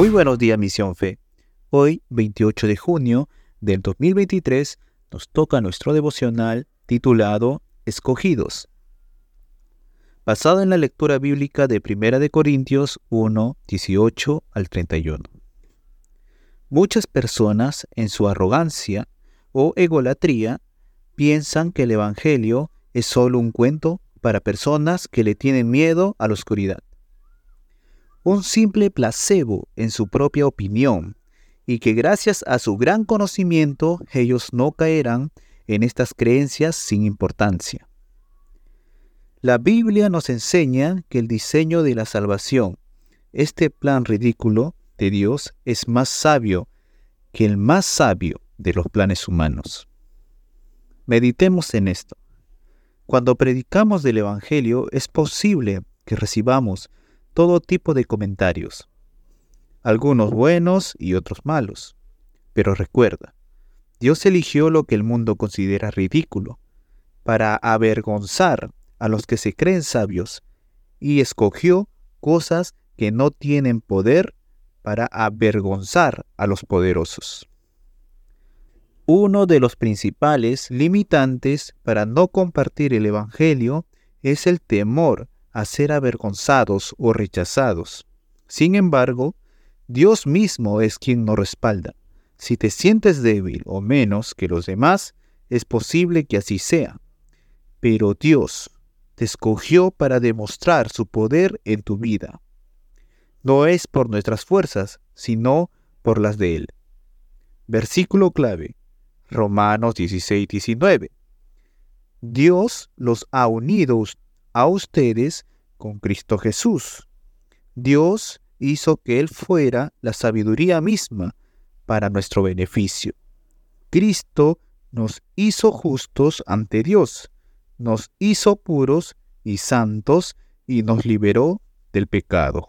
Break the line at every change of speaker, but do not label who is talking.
Muy buenos días, Misión Fe. Hoy, 28 de junio del 2023, nos toca nuestro devocional titulado Escogidos. Basado en la lectura bíblica de 1 de Corintios 1, 18 al 31. Muchas personas, en su arrogancia o egolatría, piensan que el Evangelio es solo un cuento para personas que le tienen miedo a la oscuridad un simple placebo en su propia opinión, y que gracias a su gran conocimiento ellos no caerán en estas creencias sin importancia. La Biblia nos enseña que el diseño de la salvación, este plan ridículo de Dios, es más sabio que el más sabio de los planes humanos. Meditemos en esto. Cuando predicamos del Evangelio es posible que recibamos todo tipo de comentarios, algunos buenos y otros malos. Pero recuerda, Dios eligió lo que el mundo considera ridículo para avergonzar a los que se creen sabios y escogió cosas que no tienen poder para avergonzar a los poderosos. Uno de los principales limitantes para no compartir el Evangelio es el temor a ser avergonzados o rechazados. Sin embargo, Dios mismo es quien nos respalda. Si te sientes débil o menos que los demás, es posible que así sea. Pero Dios te escogió para demostrar su poder en tu vida. No es por nuestras fuerzas, sino por las de Él. Versículo clave. Romanos 16, 19. Dios los ha unido a ustedes con Cristo Jesús. Dios hizo que Él fuera la sabiduría misma para nuestro beneficio. Cristo nos hizo justos ante Dios, nos hizo puros y santos y nos liberó del pecado.